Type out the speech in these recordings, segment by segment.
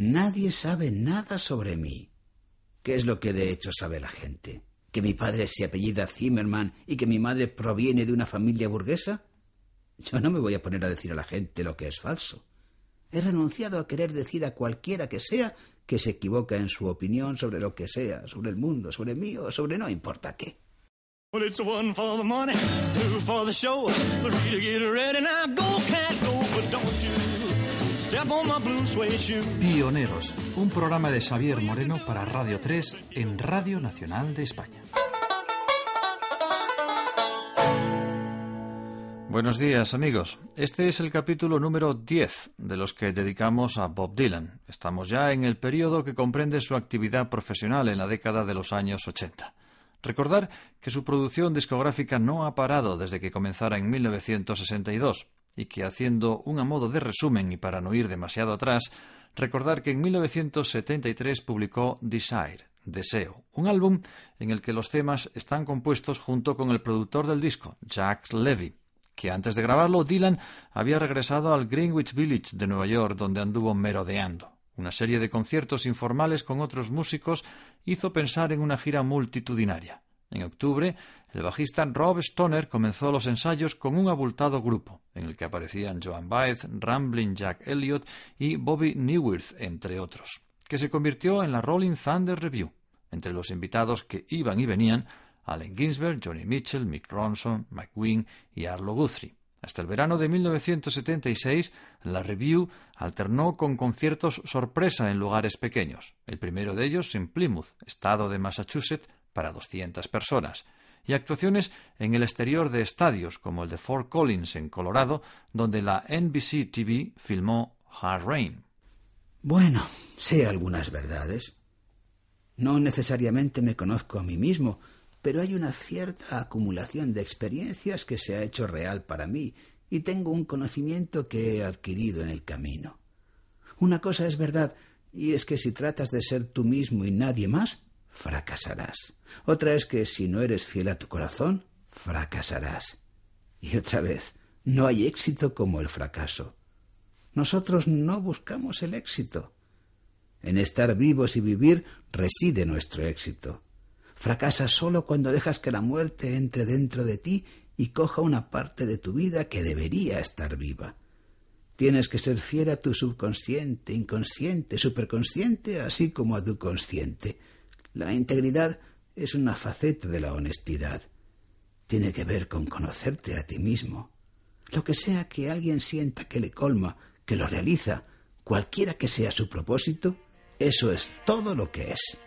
Nadie sabe nada sobre mí. ¿Qué es lo que de hecho sabe la gente? ¿Que mi padre se apellida Zimmerman y que mi madre proviene de una familia burguesa? Yo no me voy a poner a decir a la gente lo que es falso. He renunciado a querer decir a cualquiera que sea que se equivoca en su opinión sobre lo que sea, sobre el mundo, sobre mí o sobre no importa qué. Pioneros, un programa de Xavier Moreno para Radio 3 en Radio Nacional de España. Buenos días amigos. Este es el capítulo número 10 de los que dedicamos a Bob Dylan. Estamos ya en el periodo que comprende su actividad profesional en la década de los años 80. Recordar que su producción discográfica no ha parado desde que comenzara en 1962 y que haciendo un a modo de resumen y para no ir demasiado atrás, recordar que en 1973 publicó Desire, Deseo, un álbum en el que los temas están compuestos junto con el productor del disco, Jack Levy, que antes de grabarlo Dylan había regresado al Greenwich Village de Nueva York donde anduvo merodeando. Una serie de conciertos informales con otros músicos hizo pensar en una gira multitudinaria. En octubre, el bajista Rob Stoner comenzó los ensayos con un abultado grupo, en el que aparecían Joan Baez, Rambling Jack Elliott y Bobby Newirth, entre otros, que se convirtió en la Rolling Thunder Review. Entre los invitados que iban y venían, Allen Ginsberg, Johnny Mitchell, Mick Ronson, Mike Wing y Arlo Guthrie. Hasta el verano de 1976, la Review alternó con conciertos sorpresa en lugares pequeños, el primero de ellos en Plymouth, estado de Massachusetts, para 200 personas, y actuaciones en el exterior de estadios como el de Fort Collins en Colorado, donde la NBC TV filmó Hard Rain. Bueno, sé algunas verdades. No necesariamente me conozco a mí mismo, pero hay una cierta acumulación de experiencias que se ha hecho real para mí y tengo un conocimiento que he adquirido en el camino. Una cosa es verdad, y es que si tratas de ser tú mismo y nadie más, fracasarás. Otra es que si no eres fiel a tu corazón, fracasarás. Y otra vez, no hay éxito como el fracaso. Nosotros no buscamos el éxito. En estar vivos y vivir reside nuestro éxito. Fracasas solo cuando dejas que la muerte entre dentro de ti y coja una parte de tu vida que debería estar viva. Tienes que ser fiel a tu subconsciente, inconsciente, superconsciente, así como a tu consciente. La integridad es una faceta de la honestidad. Tiene que ver con conocerte a ti mismo. Lo que sea que alguien sienta que le colma, que lo realiza, cualquiera que sea su propósito, eso es todo lo que es.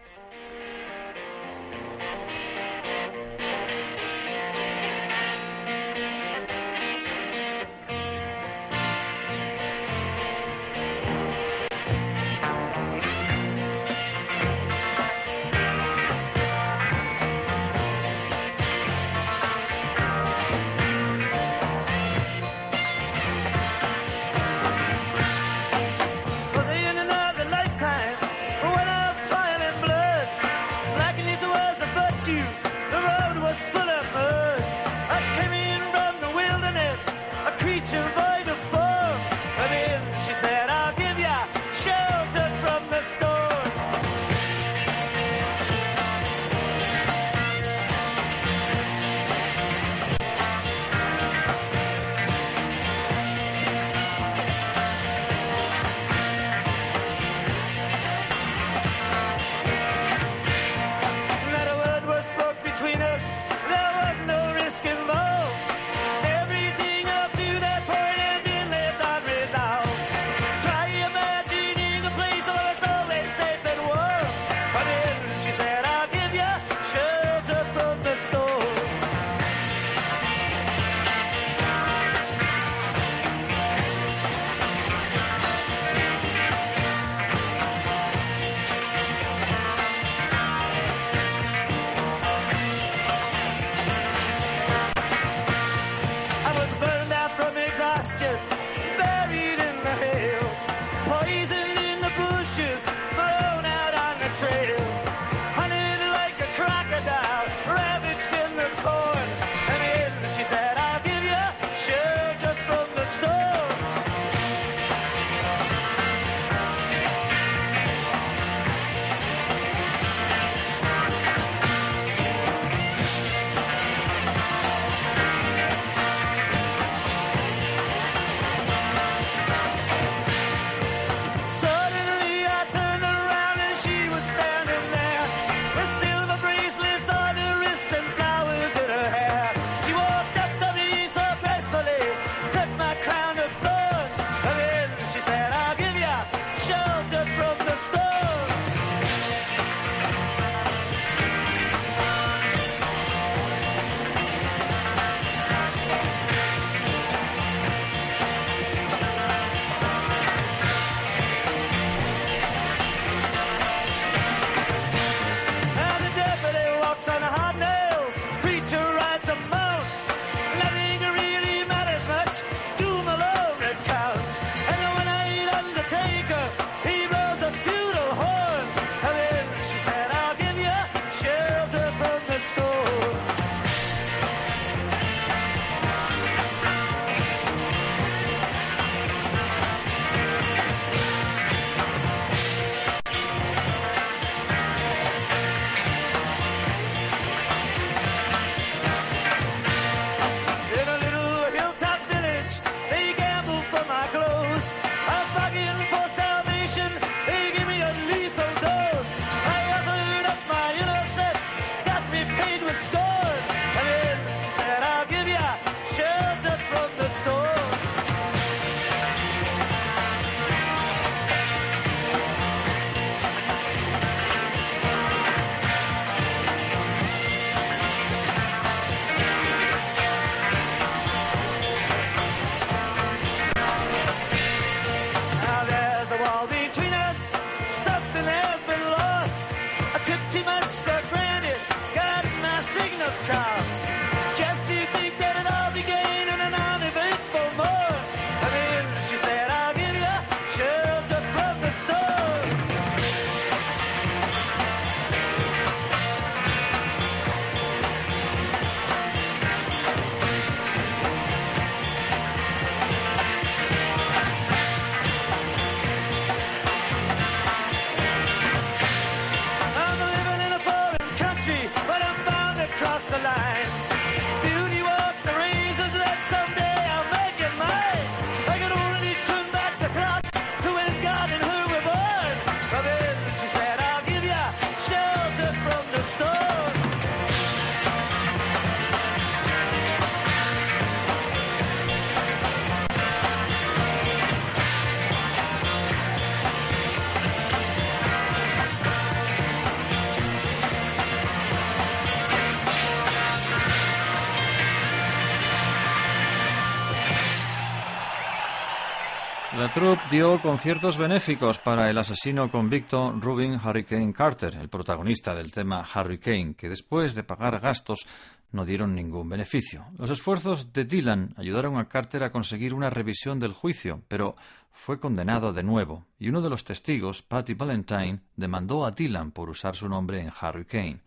La troupe dio conciertos benéficos para el asesino convicto Rubin Hurricane Carter, el protagonista del tema Hurricane, que después de pagar gastos no dieron ningún beneficio. Los esfuerzos de Dylan ayudaron a Carter a conseguir una revisión del juicio, pero fue condenado de nuevo, y uno de los testigos, Patty Valentine, demandó a Dylan por usar su nombre en Harry Kane.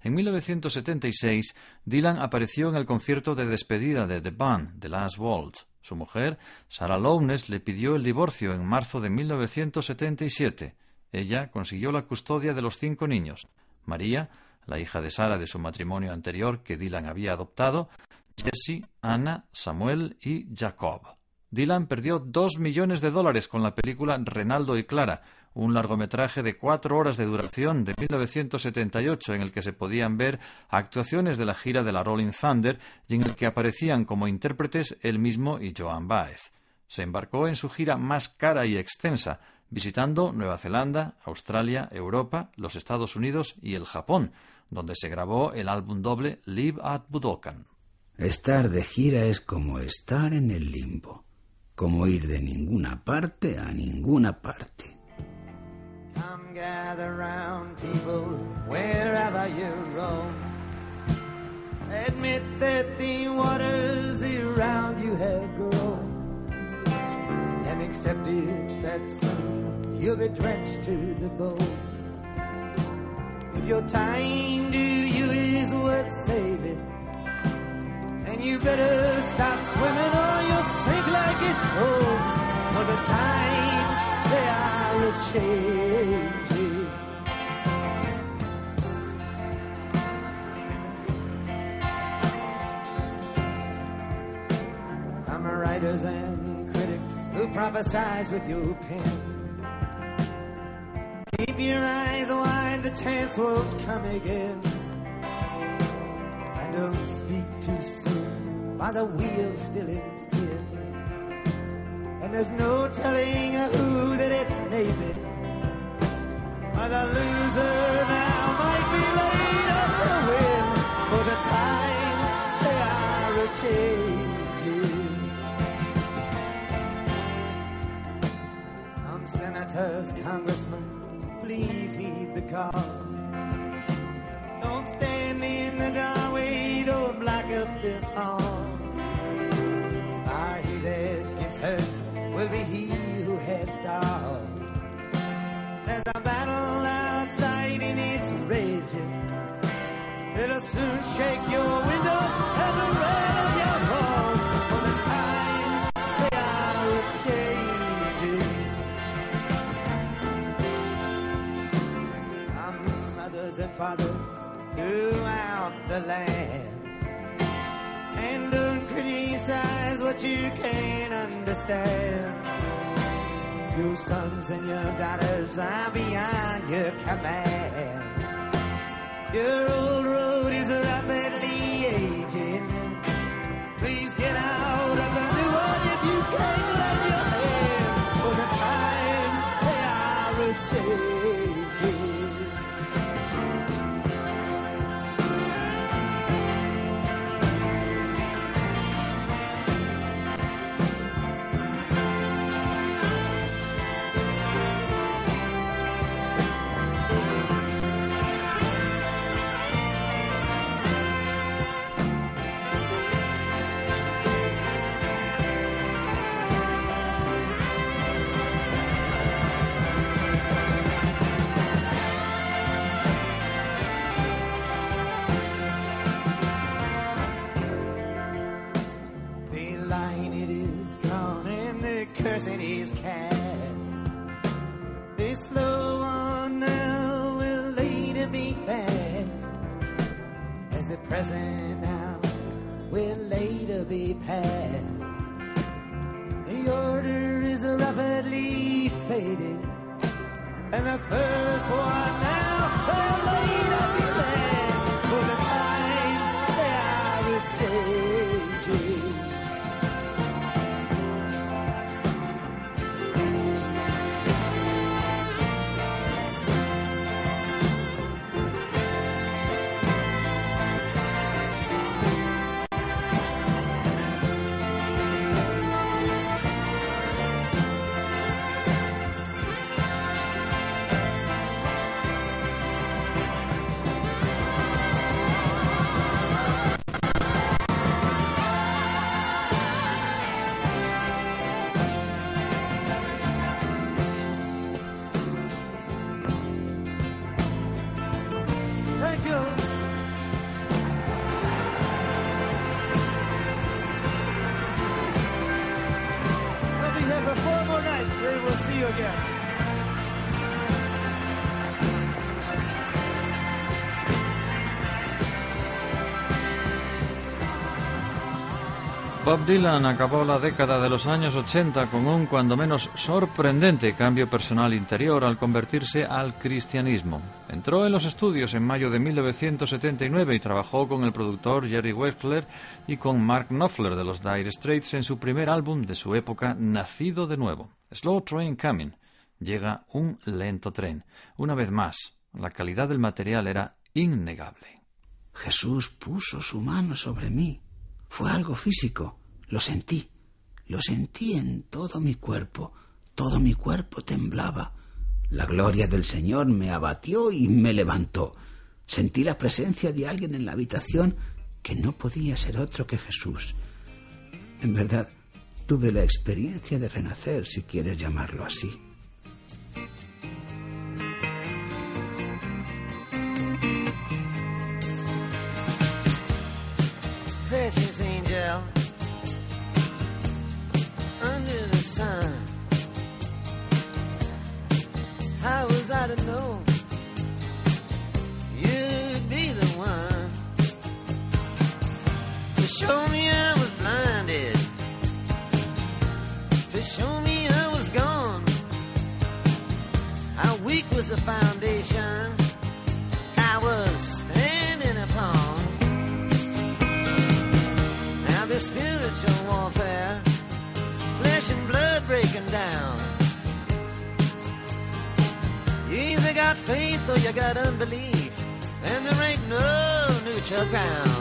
En 1976, Dylan apareció en el concierto de despedida de The Band, The Last Waltz. Su mujer, Sarah Lownes, le pidió el divorcio en marzo de 1977. Ella consiguió la custodia de los cinco niños. María la hija de Sara de su matrimonio anterior que Dylan había adoptado, Jessie, Anna, Samuel y Jacob. Dylan perdió dos millones de dólares con la película Renaldo y Clara, un largometraje de cuatro horas de duración de 1978 en el que se podían ver actuaciones de la gira de la Rolling Thunder y en el que aparecían como intérpretes él mismo y Joan Baez. Se embarcó en su gira más cara y extensa, visitando Nueva Zelanda, Australia, Europa, los Estados Unidos y el Japón, donde se grabó el álbum doble Live at Budokan. Estar de gira es como estar en el limbo, como ir de ninguna parte a ninguna parte. Come gather round people wherever you roam. Admit that the waters around you have grown. And accept it that soon you'll be drenched to the bone. If your time to you is worth saving, and you better stop swimming or you'll sink like a stone. For the times they are I'm a writers and critics who prophesize with your pen. Keep your eyes wide, the chance won't come again. And don't speak too soon, by the wheel still in. And there's no telling who that it's maybe. But a loser now might be later to win. For the times they are a changing. I'm senators, congressmen please heed the call. Don't stand in the doorway, don't block up the hall. Will be he who has stalled. There's a battle outside and it's raging. It'll soon shake your windows and the red of your walls. For the times they are changing. mothers and fathers throughout the land. Criticize what you can't understand. Your sons and your daughters are beyond your command. Your old present now will later be past. The order is rapidly fading, and the first one. Bob Dylan acabó la década de los años 80 con un cuando menos sorprendente cambio personal interior al convertirse al cristianismo. Entró en los estudios en mayo de 1979 y trabajó con el productor Jerry Wexler y con Mark Knopfler de los Dire Straits en su primer álbum de su época, Nacido de nuevo. Slow Train Coming. Llega un lento tren. Una vez más, la calidad del material era innegable. Jesús puso su mano sobre mí fue algo físico. Lo sentí, lo sentí en todo mi cuerpo, todo mi cuerpo temblaba. La gloria del Señor me abatió y me levantó. Sentí la presencia de alguien en la habitación que no podía ser otro que Jesús. En verdad, tuve la experiencia de renacer, si quieres llamarlo así. ground.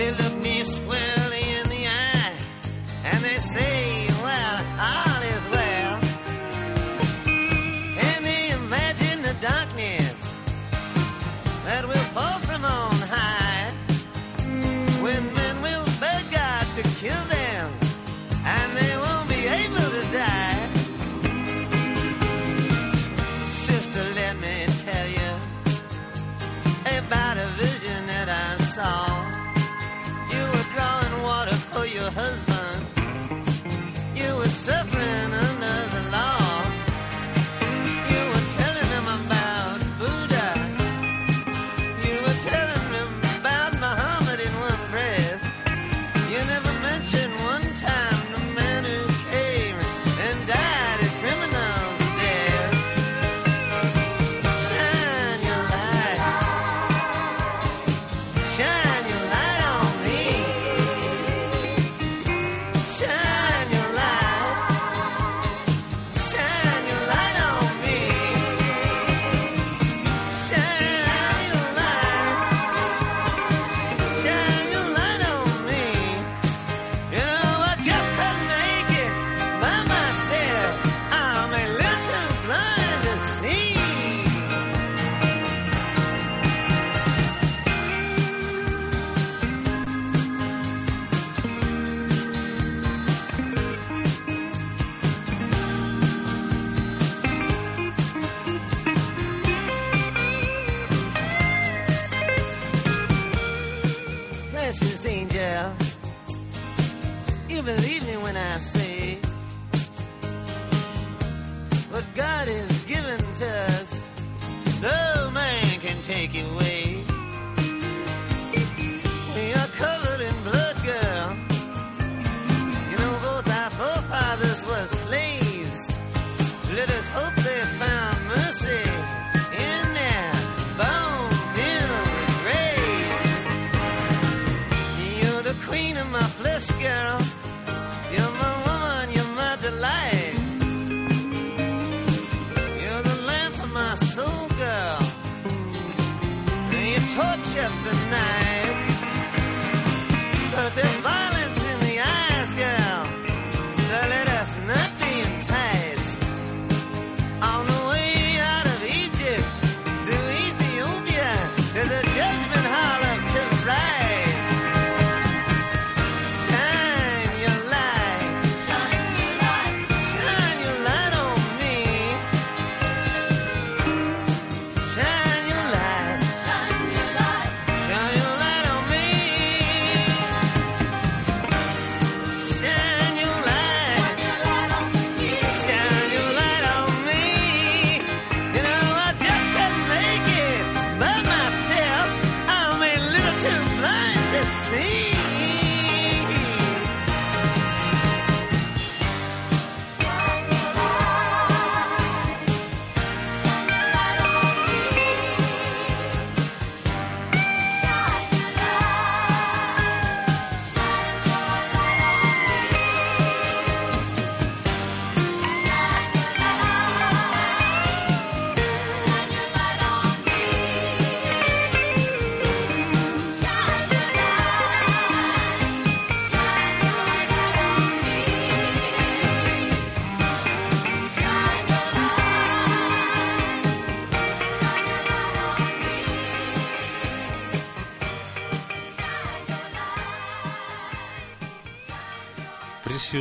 live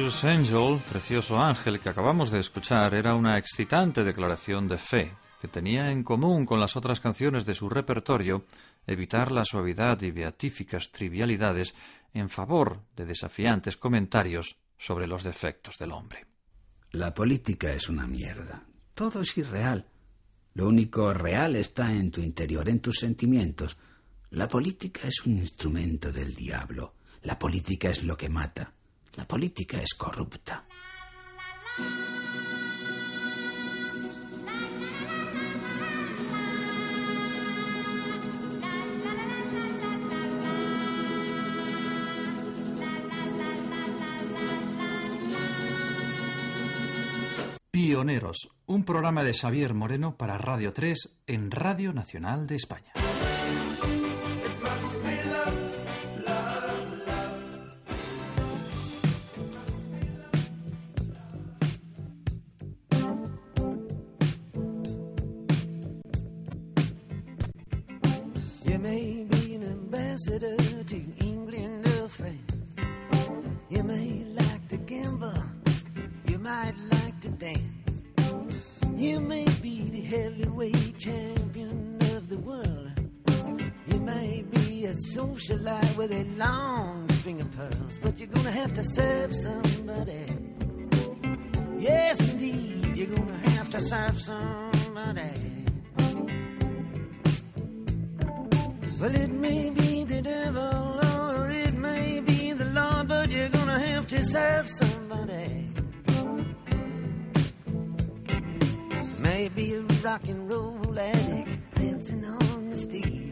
Angel, Precioso Ángel, que acabamos de escuchar, era una excitante declaración de fe que tenía en común con las otras canciones de su repertorio evitar la suavidad y beatíficas trivialidades en favor de desafiantes comentarios sobre los defectos del hombre. La política es una mierda. Todo es irreal. Lo único real está en tu interior, en tus sentimientos. La política es un instrumento del diablo. La política es lo que mata. La política es corrupta. Pioneros, un programa de Xavier Moreno para Radio 3 en Radio Nacional de España. To England or France. You may like to gamble. You might like to dance. You may be the heavyweight champion of the world. You may be a socialite with a long string of pearls, but you're gonna have to serve somebody. Yes, indeed, you're gonna have to serve somebody. Well, it may be rock and roll addict dancing on the stage.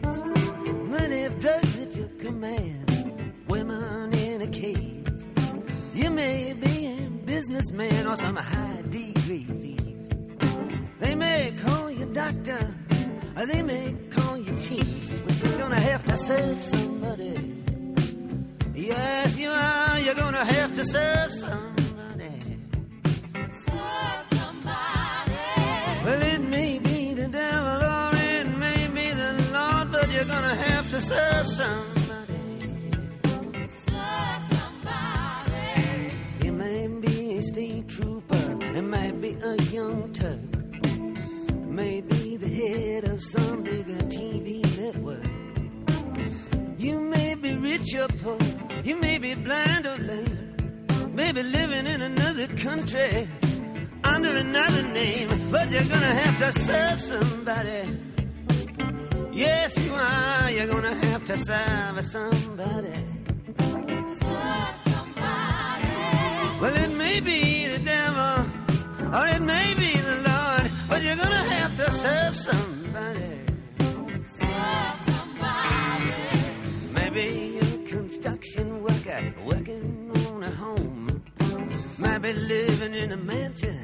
Money drugs at your command, women in a cage. You may be a businessman or some high degree thief. They may call you doctor, or they may call you chief, but you're gonna have to serve somebody. Yes, you are. You're gonna have to serve somebody. Have to serve somebody. You may be a state trooper, it might be a young Turk, maybe the head of some bigger TV network. You may be rich or poor, you may be blind or lame, maybe living in another country. under another name, but you're gonna have to serve somebody. Yes, you are. You're gonna have to serve somebody. Serve somebody. Well, it may be the devil, or it may be the Lord, but you're gonna have to serve somebody. Serve somebody. Maybe you're a construction worker working on a home. Might be living in a mansion.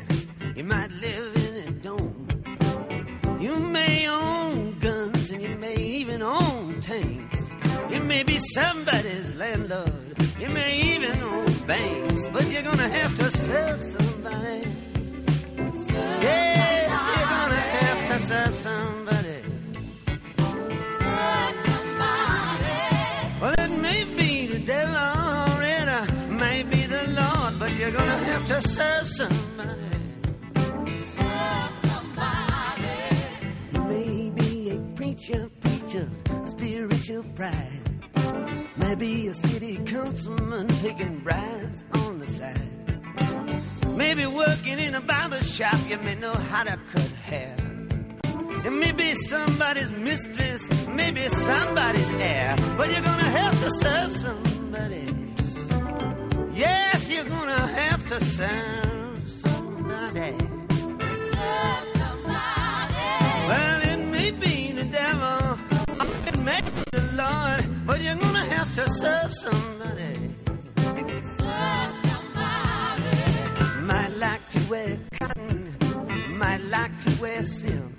You might live in a dome. You may own guns and you may even own tanks. You may be somebody's landlord. You may even own banks. But you're gonna have to serve somebody. Yes, you're gonna have to serve somebody. Serve somebody. Well, it may be the devil or it uh, may be the Lord, but you're gonna have to serve somebody. Spiritual pride. Maybe a city councilman taking bribes on the side. Maybe working in a barber shop, you may know how to cut hair. And maybe somebody's mistress, maybe somebody's heir. But you're gonna have to serve somebody. Yes, you're gonna have to serve somebody. Serve it the Lord, but you're gonna have to serve somebody. Serve somebody. Might like to wear cotton, might like to wear silk,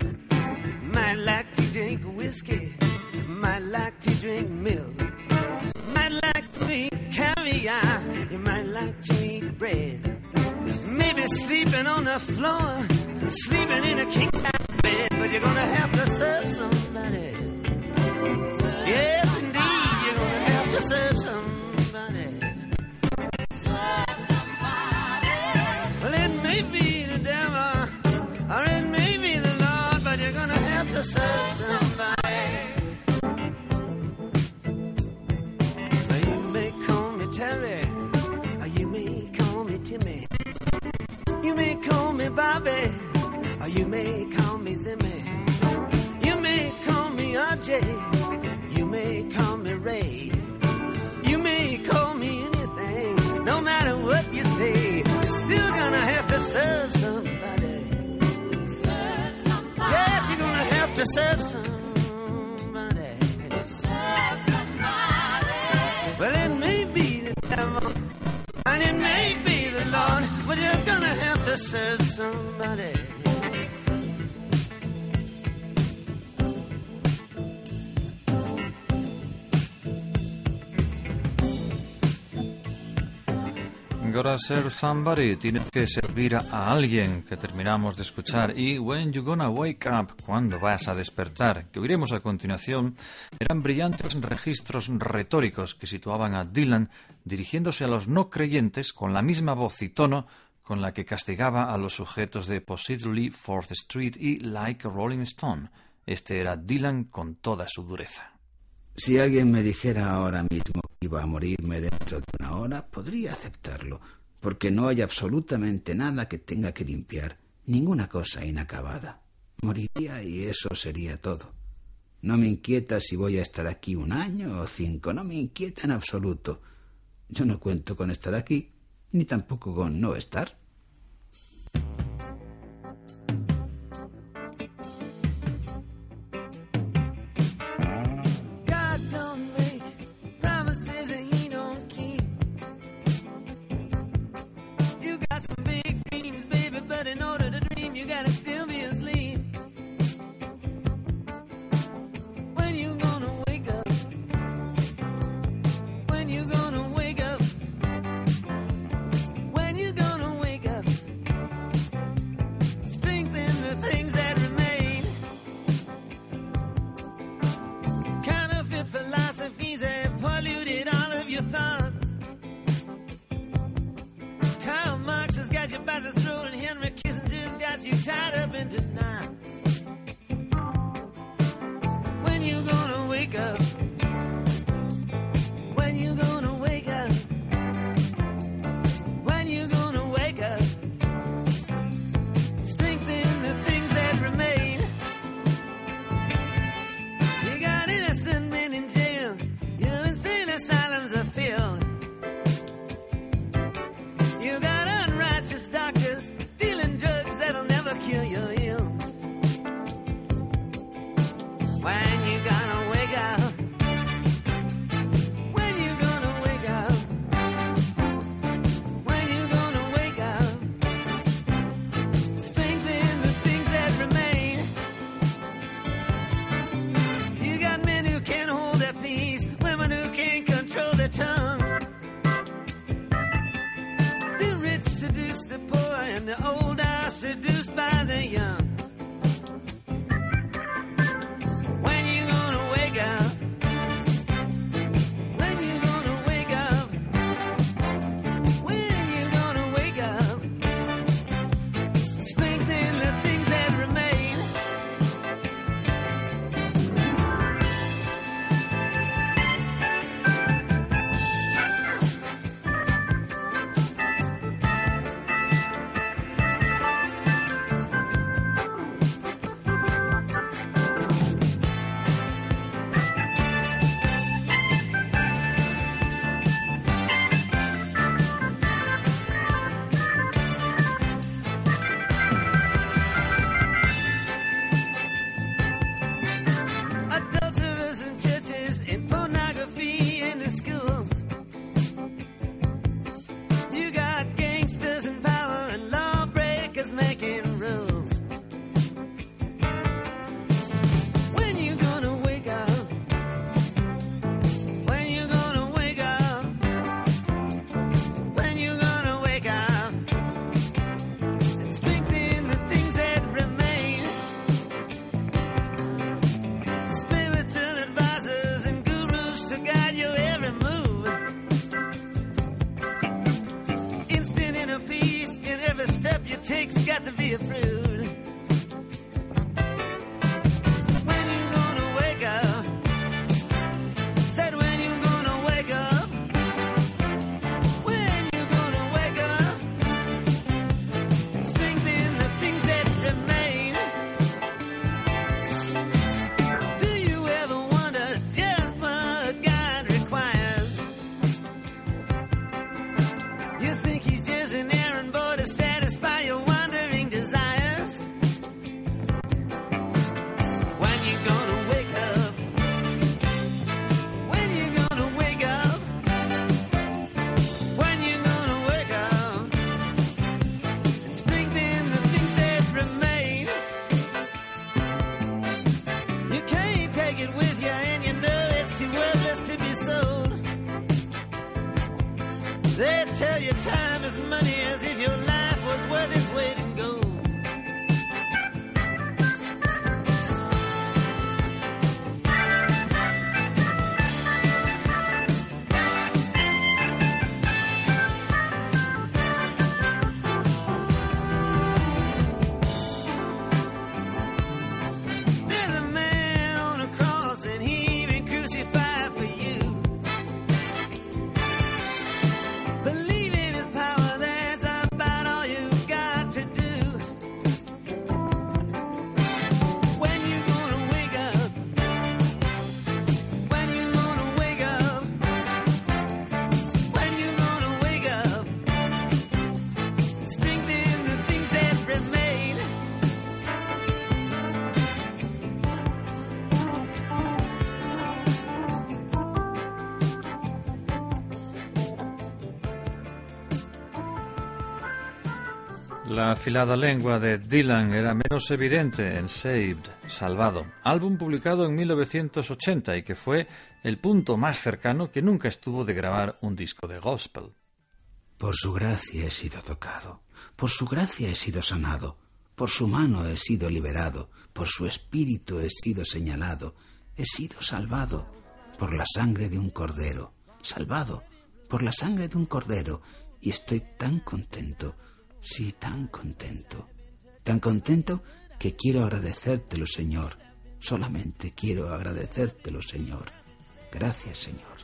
might like to drink whiskey, might like to drink milk, might like to eat caviar, you might like to eat bread. Maybe sleeping on the floor, sleeping in a king size bed, but you're gonna have to serve somebody. Yes, indeed, you're gonna have to serve somebody. Well, it may be the devil, or it may be the Lord, but you're gonna have to serve somebody. You may call me Terry, or you may call me Timmy. You may call me Bobby, or you may call me Zimmy. You may call me RJ, Ray. You may call me anything, no matter what you say. You're still gonna have to serve somebody. Serve somebody. Yes, you're gonna have to serve somebody. Serve somebody. Well, it may be the devil, and it may be the Lord, but you're gonna have to serve somebody. Gotta serve somebody, tienes que servir a alguien que terminamos de escuchar. Y When You Gonna Wake Up, cuando vas a despertar, que oiremos a continuación, eran brillantes registros retóricos que situaban a Dylan dirigiéndose a los no creyentes con la misma voz y tono con la que castigaba a los sujetos de Positively Fourth Street y Like a Rolling Stone. Este era Dylan con toda su dureza. Si alguien me dijera ahora mismo que iba a morirme dentro de una hora, podría aceptarlo, porque no hay absolutamente nada que tenga que limpiar, ninguna cosa inacabada. Moriría y eso sería todo. No me inquieta si voy a estar aquí un año o cinco, no me inquieta en absoluto. Yo no cuento con estar aquí, ni tampoco con no estar. Tell you time is money as if your life was worth its weight afilada lengua de Dylan era menos evidente en Saved, Salvado, álbum publicado en 1980 y que fue el punto más cercano que nunca estuvo de grabar un disco de gospel. Por su gracia he sido tocado, por su gracia he sido sanado, por su mano he sido liberado, por su espíritu he sido señalado, he sido salvado por la sangre de un cordero, salvado por la sangre de un cordero, y estoy tan contento, sí, tan contento, tan contento que quiero agradecértelo, Señor, solamente quiero agradecértelo, Señor. Gracias, Señor.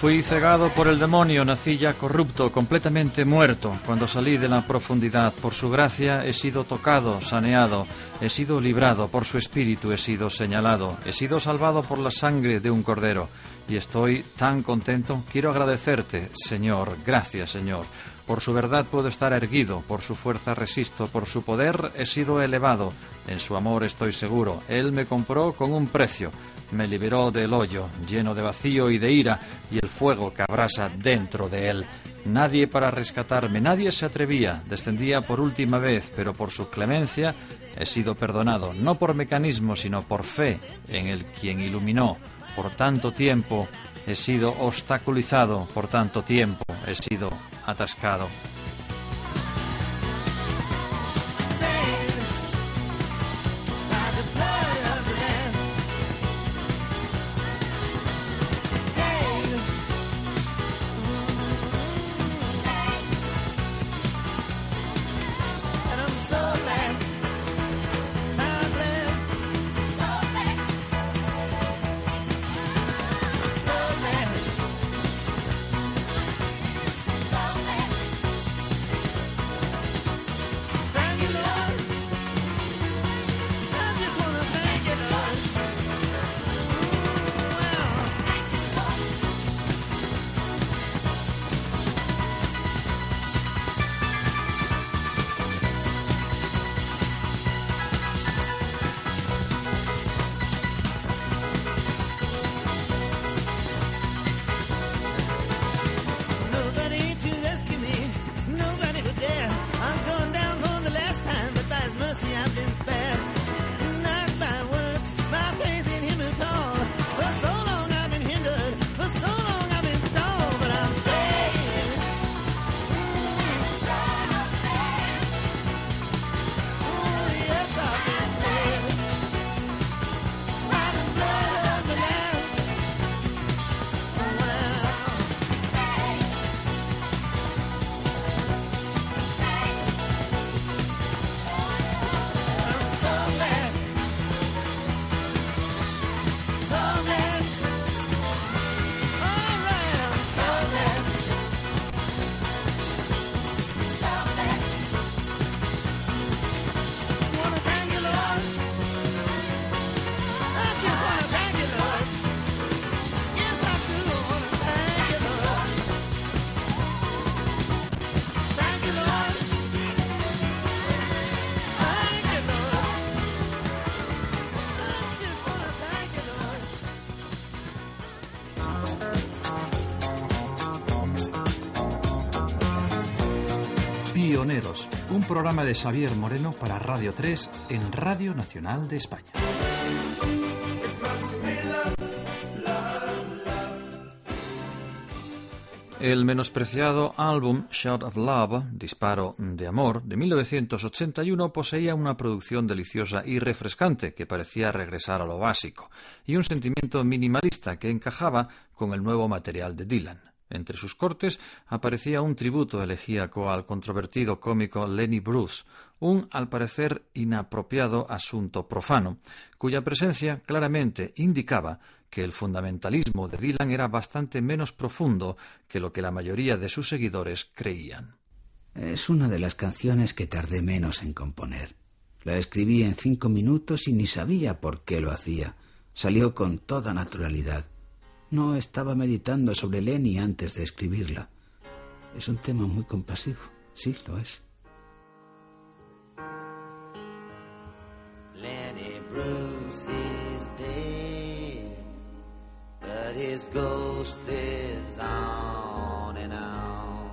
Fui cegado por el demonio, nací ya corrupto, completamente muerto. Cuando salí de la profundidad, por su gracia he sido tocado, saneado, he sido librado, por su espíritu he sido señalado, he sido salvado por la sangre de un cordero. Y estoy tan contento, quiero agradecerte, Señor, gracias, Señor. Por su verdad puedo estar erguido, por su fuerza resisto, por su poder he sido elevado, en su amor estoy seguro. Él me compró con un precio, me liberó del hoyo, lleno de vacío y de ira, y el fuego que abrasa dentro de él. Nadie para rescatarme, nadie se atrevía, descendía por última vez, pero por su clemencia he sido perdonado, no por mecanismo, sino por fe en el quien iluminó. Por tanto tiempo he sido obstaculizado, por tanto tiempo he sido atascado. Un programa de Xavier Moreno para Radio 3 en Radio Nacional de España. El menospreciado álbum Shot of Love, Disparo de Amor, de 1981 poseía una producción deliciosa y refrescante que parecía regresar a lo básico, y un sentimiento minimalista que encajaba con el nuevo material de Dylan. Entre sus cortes aparecía un tributo elegíaco al controvertido cómico Lenny Bruce, un al parecer inapropiado asunto profano, cuya presencia claramente indicaba que el fundamentalismo de Dylan era bastante menos profundo que lo que la mayoría de sus seguidores creían. Es una de las canciones que tardé menos en componer. La escribí en cinco minutos y ni sabía por qué lo hacía. Salió con toda naturalidad. No estaba meditando sobre Lenny antes de escribirla. Es un tema muy compasivo, sí, lo es. Lenny Bruce is dead, but his ghost lives on and on.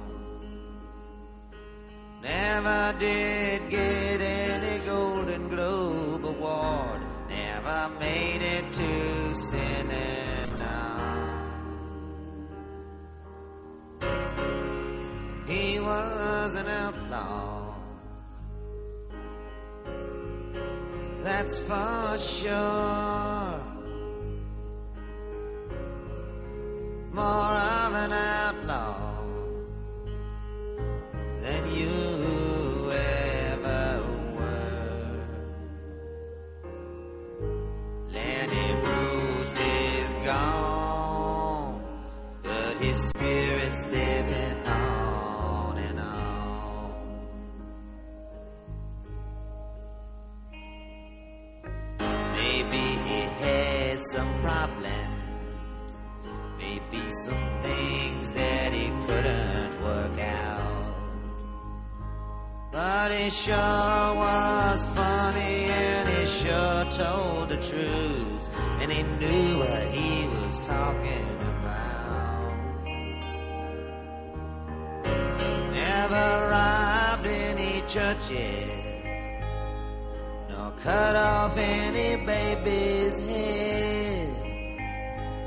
Never did get any Golden Globe award, never made it to was an outlaw. that's for sure. More of an outlaw than you some problems. Maybe some things that he couldn't work out. But he sure was funny and he sure told the truth. And he knew what he was talking about. Never robbed any churches cut off any baby's head.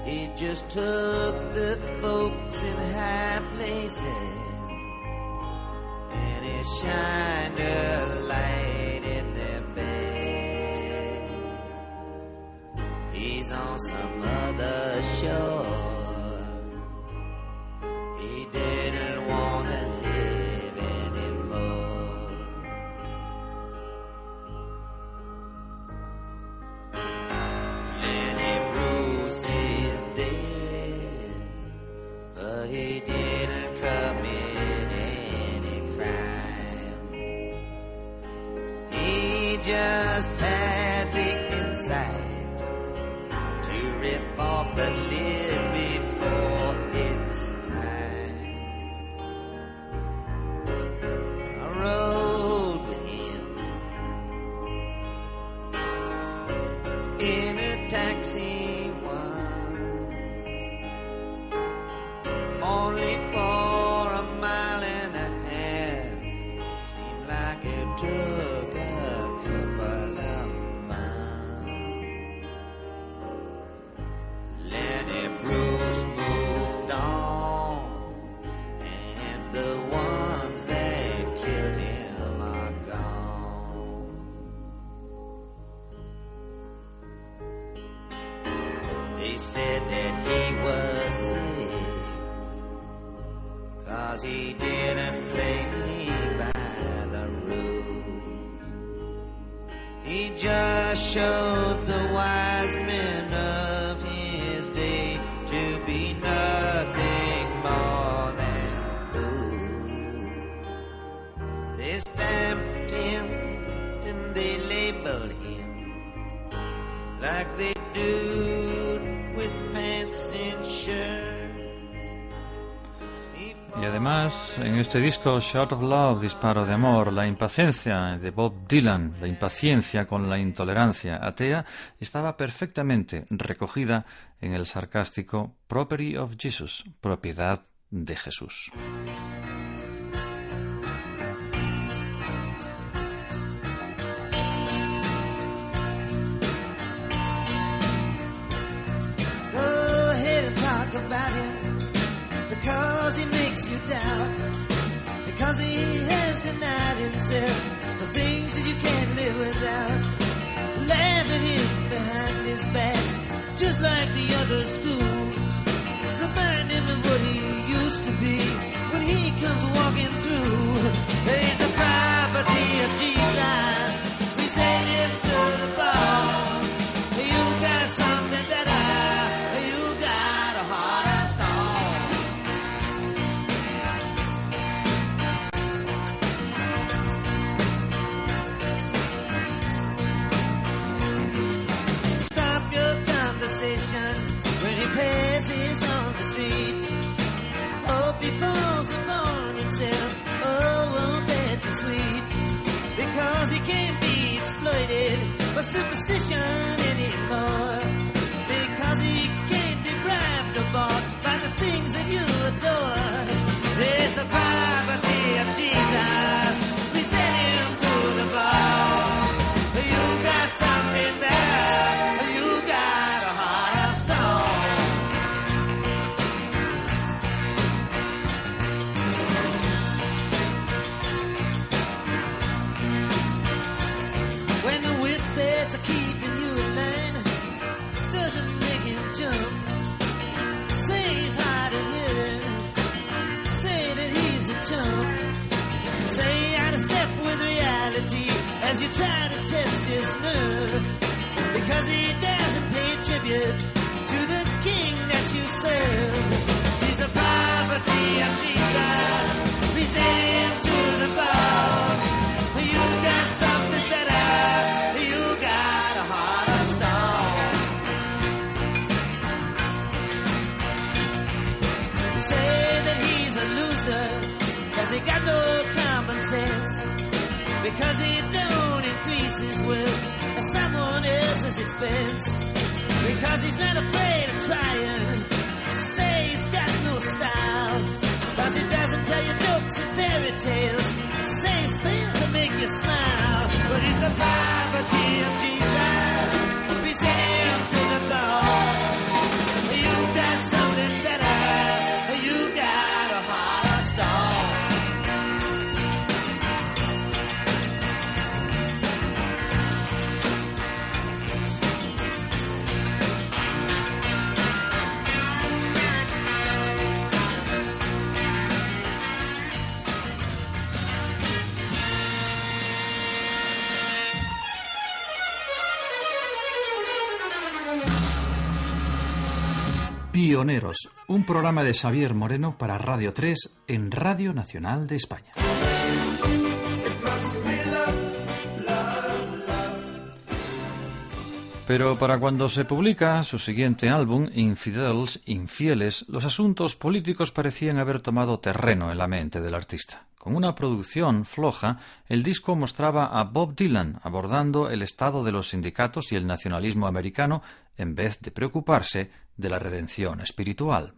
He just took the folks in high places and he shined a light in their beds. He's on some other shore. the one este disco, Shot of Love, Disparo de Amor, la impaciencia de Bob Dylan, la impaciencia con la intolerancia atea, estaba perfectamente recogida en el sarcástico Property of Jesus, propiedad de Jesús. Pioneros, un programa de Xavier Moreno para Radio 3 en Radio Nacional de España. Pero para cuando se publica su siguiente álbum, Infidels, Infieles, los asuntos políticos parecían haber tomado terreno en la mente del artista. Con una producción floja, el disco mostraba a Bob Dylan abordando el estado de los sindicatos y el nacionalismo americano en vez de preocuparse de la redención espiritual.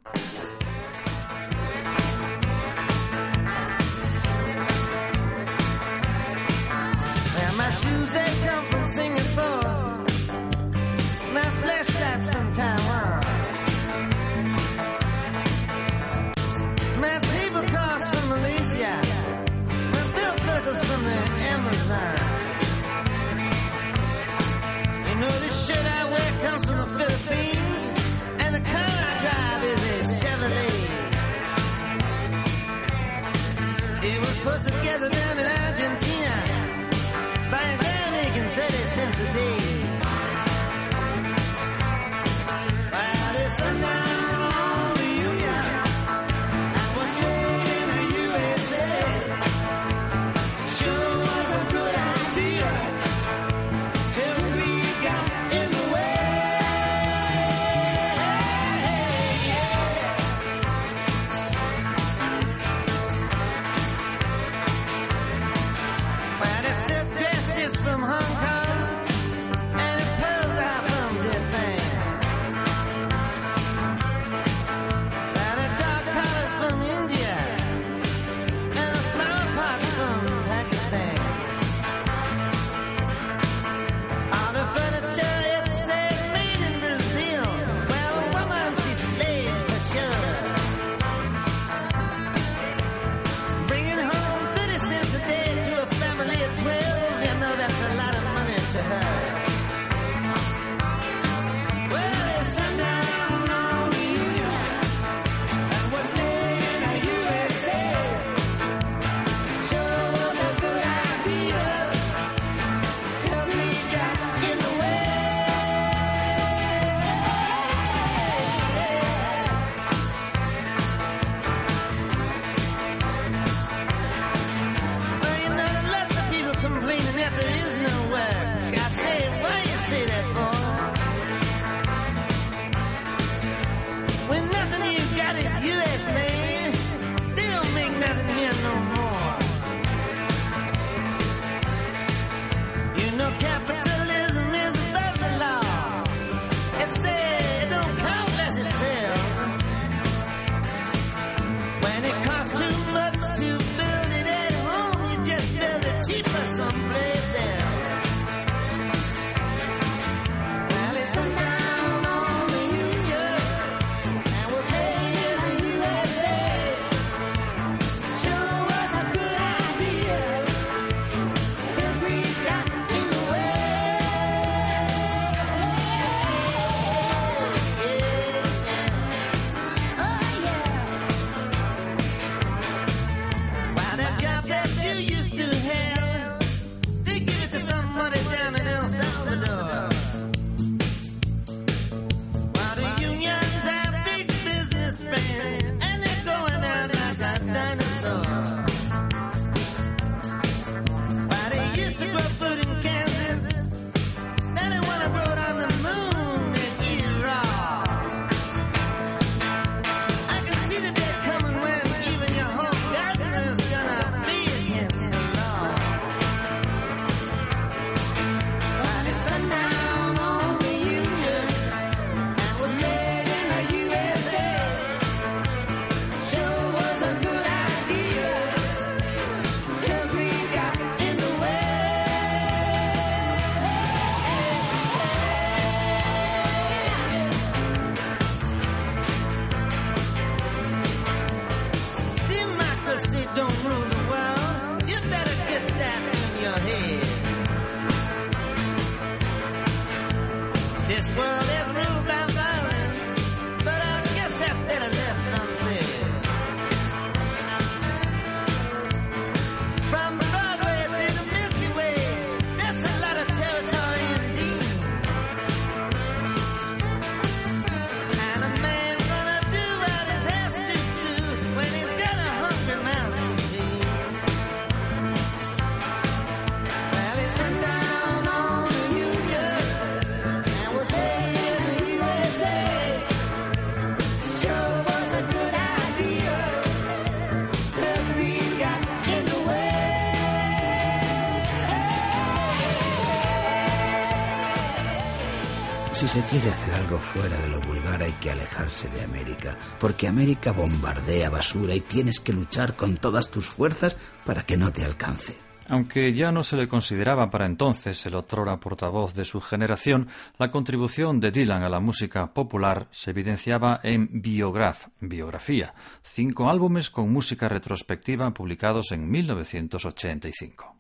Se quiere hacer algo fuera de lo vulgar hay que alejarse de América, porque América bombardea basura y tienes que luchar con todas tus fuerzas para que no te alcance. Aunque ya no se le consideraba para entonces el otrora portavoz de su generación, la contribución de Dylan a la música popular se evidenciaba en Biograph, Biografía, cinco álbumes con música retrospectiva publicados en 1985.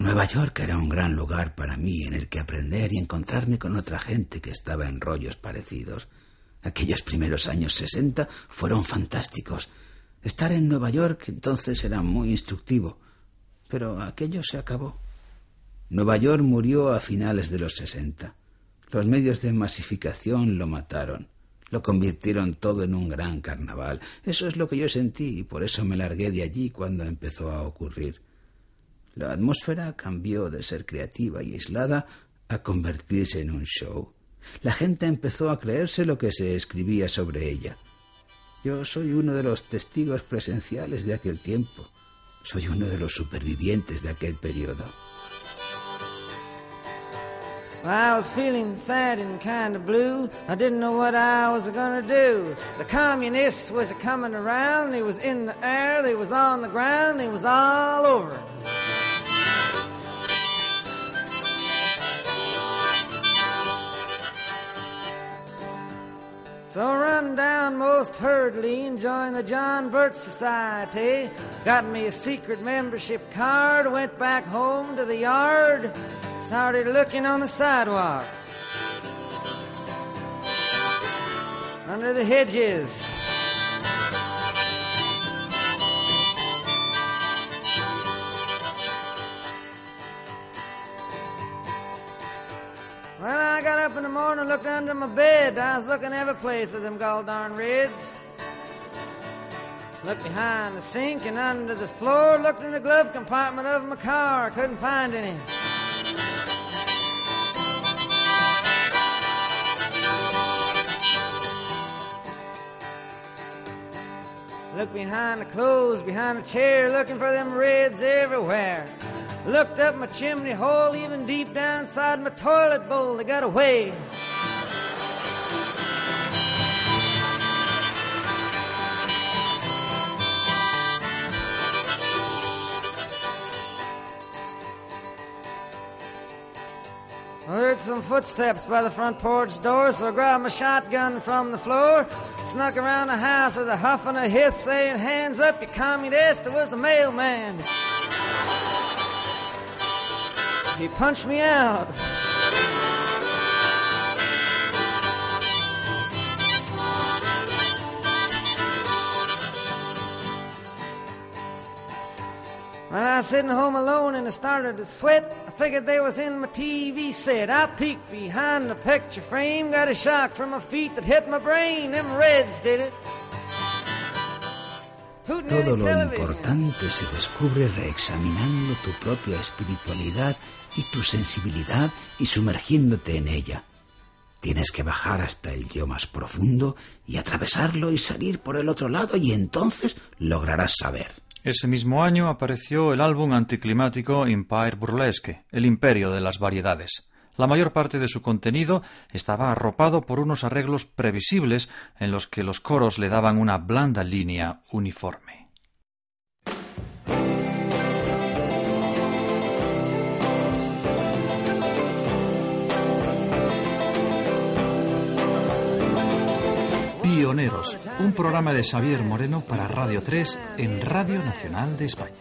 Nueva York era un gran lugar para mí en el que aprender y encontrarme con otra gente que estaba en rollos parecidos. Aquellos primeros años 60 fueron fantásticos. Estar en Nueva York entonces era muy instructivo, pero aquello se acabó. Nueva York murió a finales de los 60. Los medios de masificación lo mataron. Lo convirtieron todo en un gran carnaval. Eso es lo que yo sentí y por eso me largué de allí cuando empezó a ocurrir. La atmósfera cambió de ser creativa y aislada a convertirse en un show. La gente empezó a creerse lo que se escribía sobre ella. Yo soy uno de los testigos presenciales de aquel tiempo. Soy uno de los supervivientes de aquel periodo. Well, I was feeling sad and kind of blue. I didn't know what I was gonna do. The communists was coming around. They was in the air, they was on the ground, they was all over. So run down most hurriedly and joined the John Burt Society. Got me a secret membership card, went back home to the yard, started looking on the sidewalk. Under the hedges. Well, I got up in the morning, looked under my bed. I was looking every place for them gall darn reds. Looked behind the sink and under the floor. Looked in the glove compartment of my car. Couldn't find any. Looked behind the clothes, behind the chair, looking for them reds everywhere. Looked up my chimney hole, even deep down inside my toilet bowl. They got away. I heard some footsteps by the front porch door, so I grabbed my shotgun from the floor, snuck around the house with a huff and a hiss, saying, Hands up, you communist! It was the mailman. He punched me out. When I was sitting home alone and I started to sweat, I figured they was in my TV set. I peeked behind the picture frame, got a shock from my feet that hit my brain. Them Reds did it. Todo lo importante se descubre reexaminando tu propia espiritualidad y tu sensibilidad y sumergiéndote en ella. Tienes que bajar hasta el yo más profundo y atravesarlo y salir por el otro lado y entonces lograrás saber. Ese mismo año apareció el álbum anticlimático Empire Burlesque, el imperio de las variedades. La mayor parte de su contenido estaba arropado por unos arreglos previsibles en los que los coros le daban una blanda línea uniforme. Pioneros, un programa de Xavier Moreno para Radio 3 en Radio Nacional de España.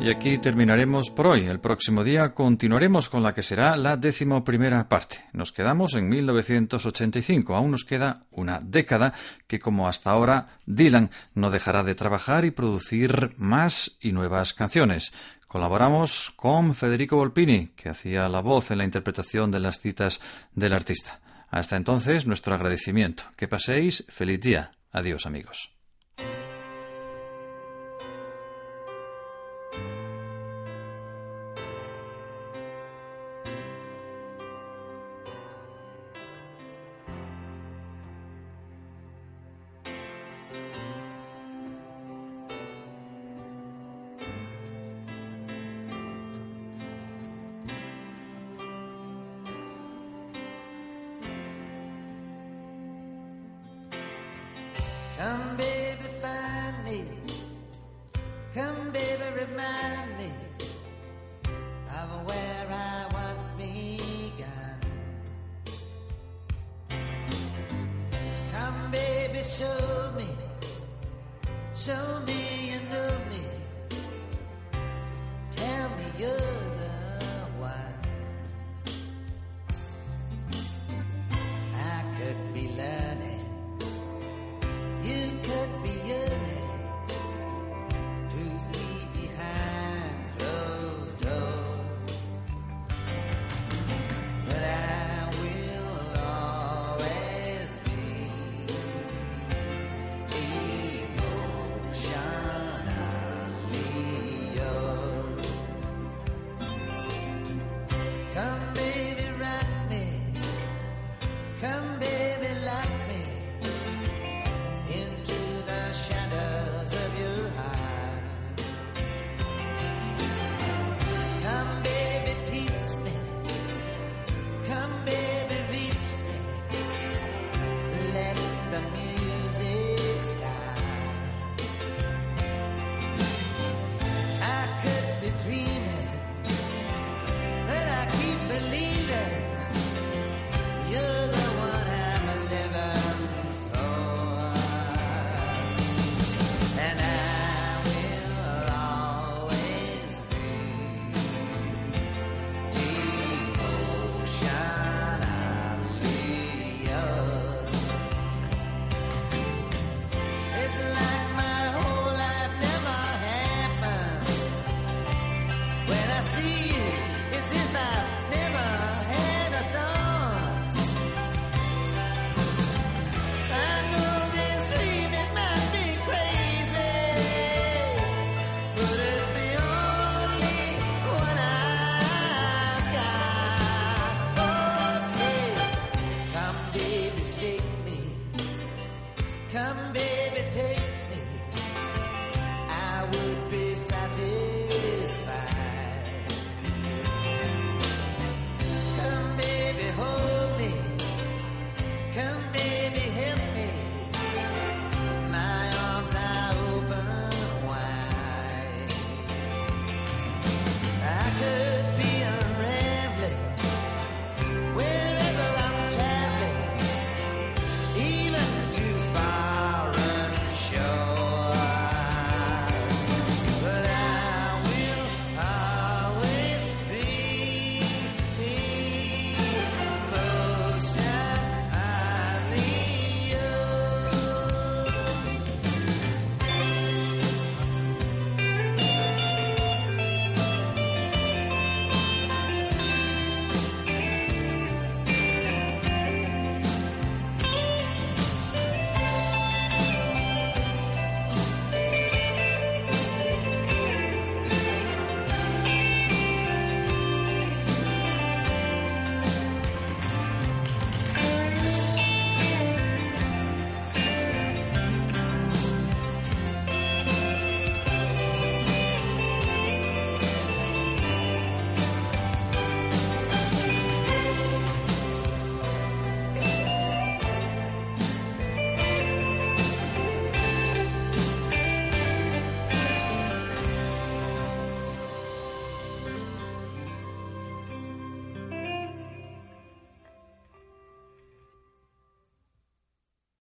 Y aquí terminaremos por hoy. El próximo día continuaremos con la que será la décimo primera parte. Nos quedamos en 1985. Aún nos queda una década que, como hasta ahora, Dylan no dejará de trabajar y producir más y nuevas canciones. Colaboramos con Federico Volpini, que hacía la voz en la interpretación de las citas del artista. Hasta entonces, nuestro agradecimiento. Que paséis feliz día. Adiós, amigos. Show me